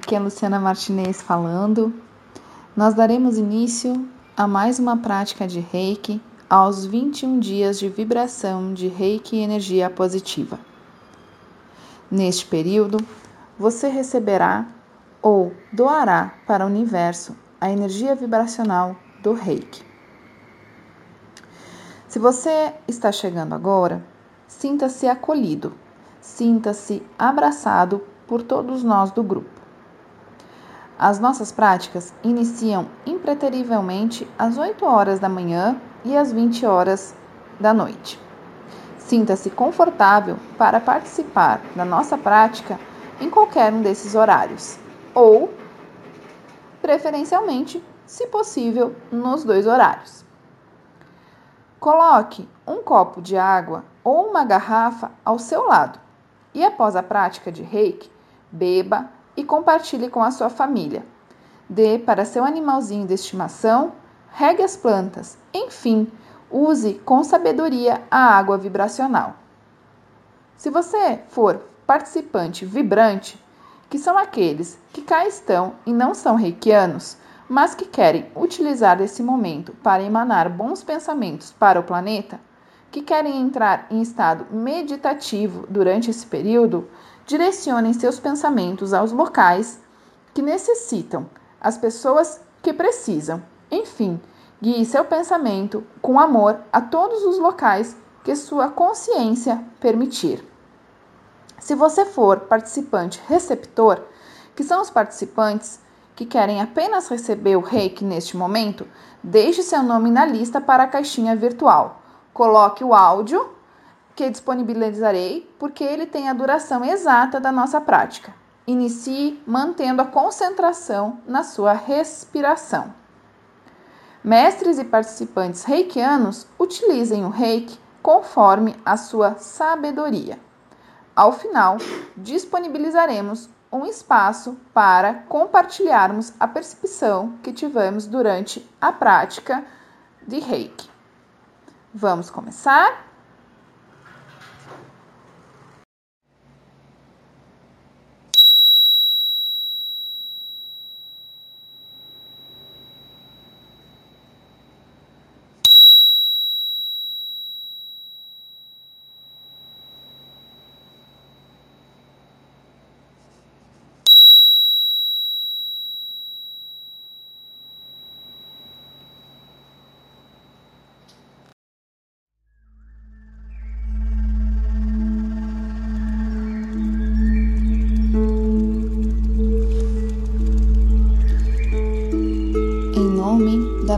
aqui é Luciana Martinez falando. Nós daremos início a mais uma prática de Reiki aos 21 dias de vibração de Reiki e energia positiva. Neste período, você receberá ou doará para o universo a energia vibracional do Reiki. Se você está chegando agora, sinta-se acolhido, sinta-se abraçado por todos nós do grupo. As nossas práticas iniciam impreterivelmente às 8 horas da manhã e às 20 horas da noite. Sinta-se confortável para participar da nossa prática em qualquer um desses horários, ou, preferencialmente, se possível, nos dois horários. Coloque um copo de água ou uma garrafa ao seu lado e, após a prática de reiki, beba e compartilhe com a sua família. Dê para seu animalzinho de estimação, regue as plantas, enfim, use com sabedoria a água vibracional. Se você for participante vibrante, que são aqueles que cá estão e não são reikianos, mas que querem utilizar esse momento para emanar bons pensamentos para o planeta, que querem entrar em estado meditativo durante esse período, direcionem seus pensamentos aos locais que necessitam, as pessoas que precisam. Enfim, guie seu pensamento com amor a todos os locais que sua consciência permitir. Se você for participante receptor, que são os participantes que querem apenas receber o reiki neste momento, deixe seu nome na lista para a caixinha virtual. Coloque o áudio que disponibilizarei, porque ele tem a duração exata da nossa prática. Inicie mantendo a concentração na sua respiração. Mestres e participantes reikianos utilizem o reiki conforme a sua sabedoria. Ao final, disponibilizaremos um espaço para compartilharmos a percepção que tivemos durante a prática de reiki. Vamos começar?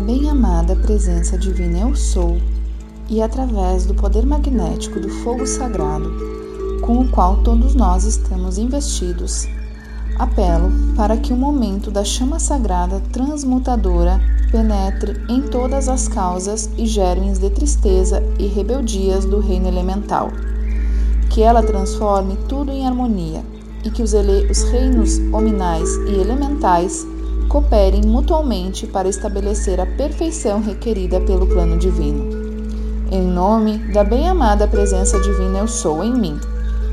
Bem-amada presença divina Eu Sou e através do poder magnético do fogo sagrado, com o qual todos nós estamos investidos, apelo para que o momento da chama sagrada transmutadora penetre em todas as causas e germes de tristeza e rebeldias do reino elemental. Que ela transforme tudo em harmonia e que os, os reinos hominais e elementais cooperem mutualmente para estabelecer a perfeição requerida pelo plano divino. Em nome da bem-amada presença divina eu sou em mim,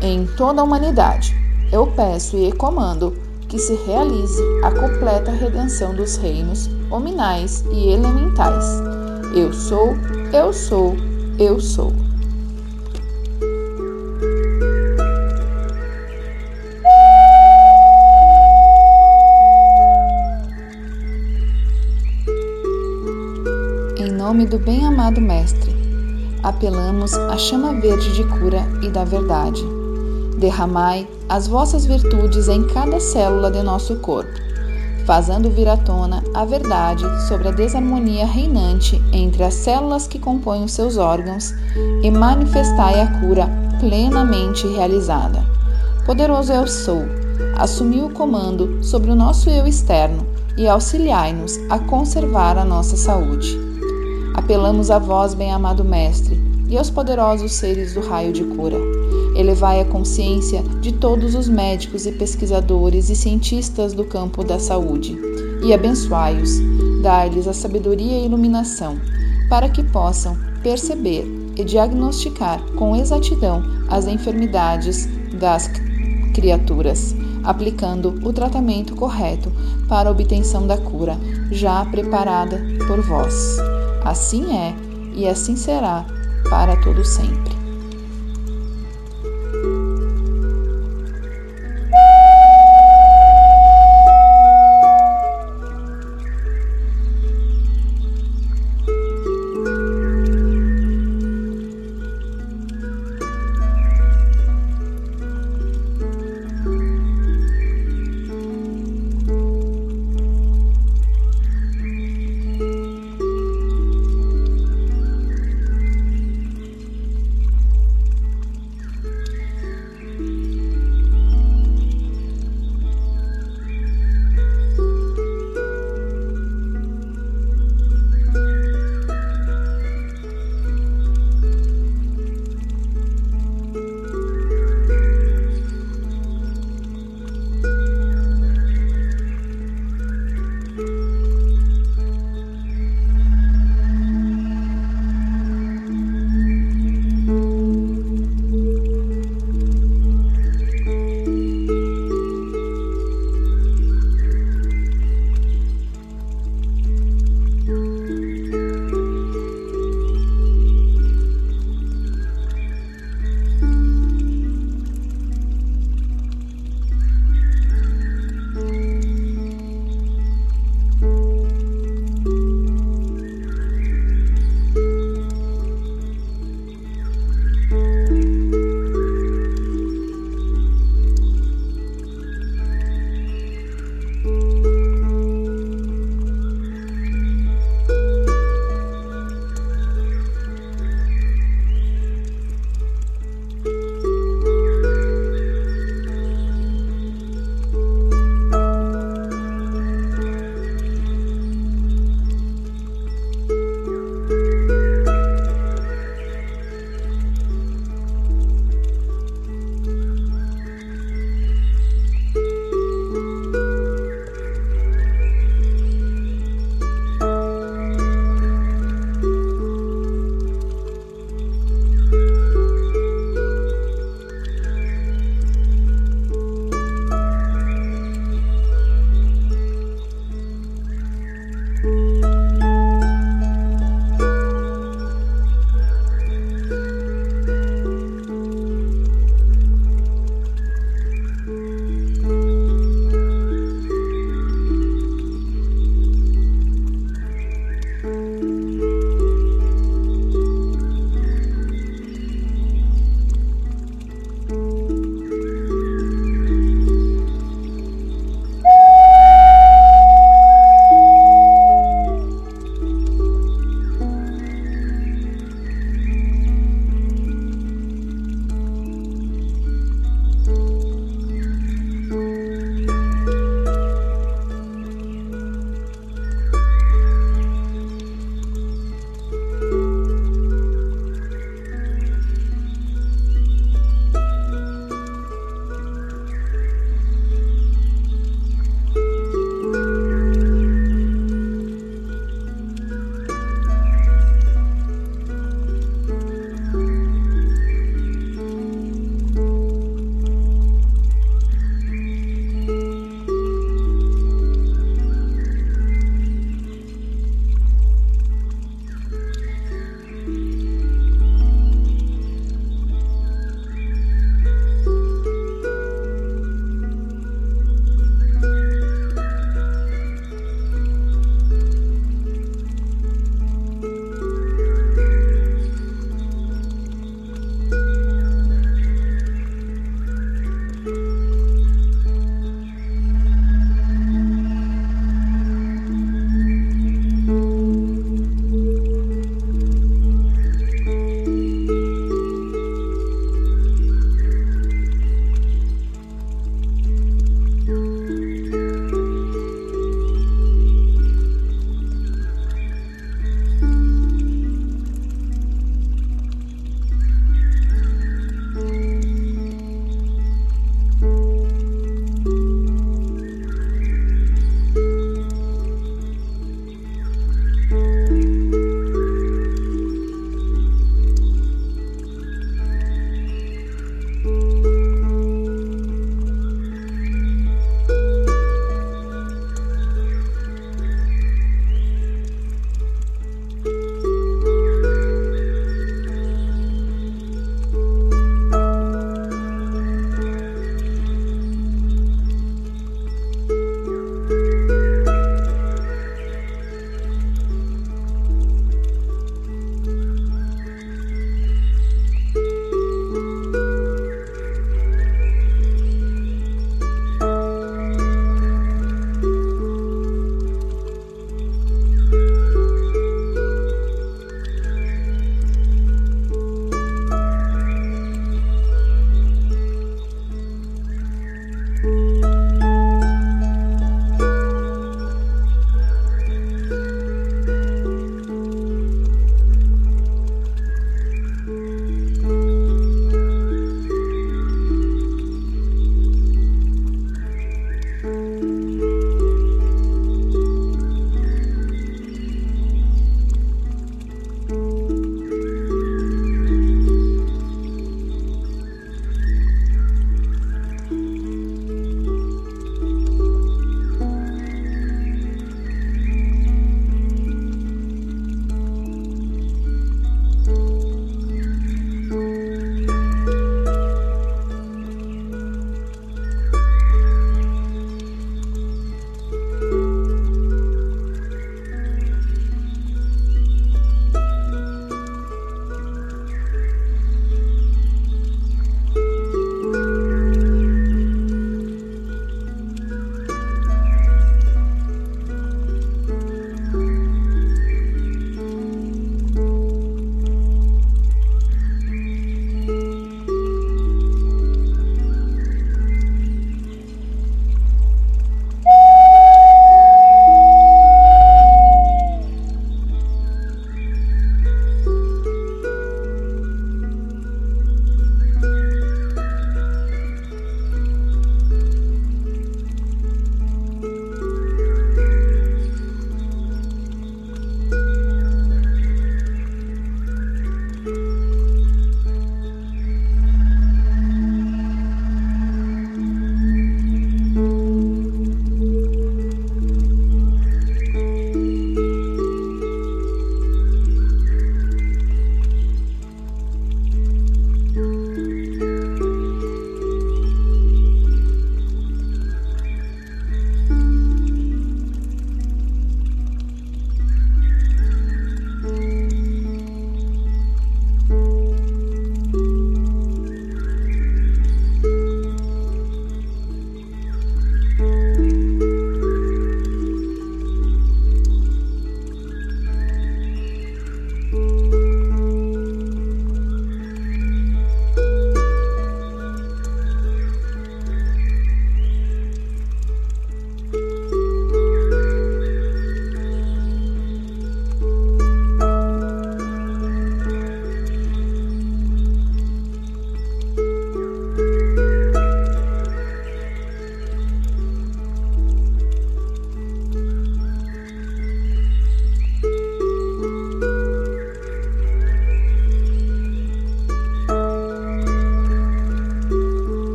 em toda a humanidade, eu peço e comando que se realize a completa redenção dos reinos hominais e elementais. Eu sou, eu sou, eu sou. Do bem-amado Mestre, apelamos à chama verde de cura e da verdade. Derramai as vossas virtudes em cada célula de nosso corpo, fazendo vir à tona a verdade sobre a desarmonia reinante entre as células que compõem os seus órgãos e manifestai a cura plenamente realizada. Poderoso eu sou, assumi o comando sobre o nosso eu externo e auxiliai-nos a conservar a nossa saúde. Apelamos a vós, bem-amado Mestre, e aos poderosos seres do raio de cura. Elevai a consciência de todos os médicos e pesquisadores e cientistas do campo da saúde e abençoai-os, dai-lhes a sabedoria e iluminação, para que possam perceber e diagnosticar com exatidão as enfermidades das criaturas, aplicando o tratamento correto para a obtenção da cura já preparada por vós. Assim é e assim será para todo sempre.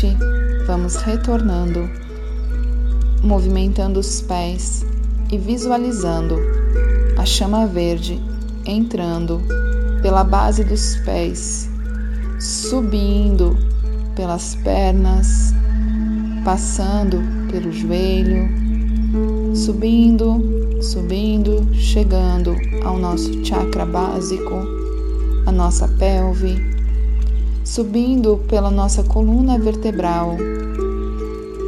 Lentamente vamos retornando, movimentando os pés e visualizando a chama verde entrando pela base dos pés, subindo pelas pernas, passando pelo joelho, subindo, subindo, chegando ao nosso chakra básico, a nossa pelve, subindo pela nossa coluna vertebral.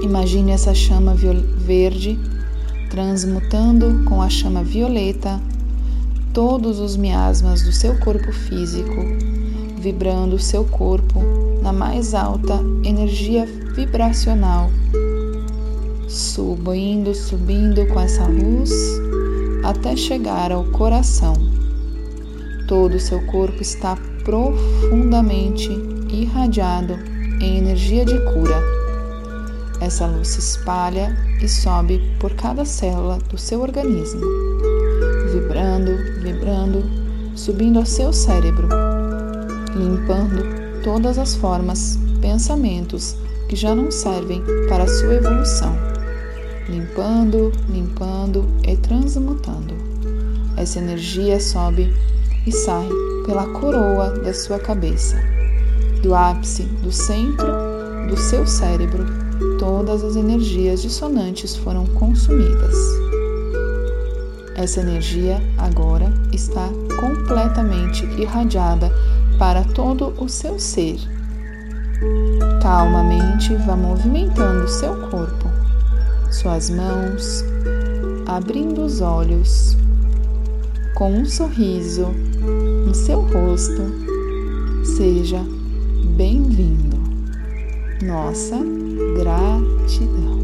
Imagine essa chama verde transmutando com a chama violeta todos os miasmas do seu corpo físico, vibrando o seu corpo na mais alta energia vibracional, subindo, subindo com essa luz até chegar ao coração. Todo o seu corpo está profundamente irradiado em energia de cura. Essa luz se espalha e sobe por cada célula do seu organismo vibrando, vibrando, subindo ao seu cérebro, limpando todas as formas, pensamentos que já não servem para a sua evolução, limpando, limpando e transmutando. Essa energia sobe e sai pela coroa da sua cabeça, do ápice, do centro do seu cérebro. Todas as energias dissonantes foram consumidas. Essa energia agora está completamente irradiada para todo o seu ser. Calmamente vá movimentando seu corpo, suas mãos, abrindo os olhos, com um sorriso no seu rosto. Seja bem-vindo. Nossa gratidão.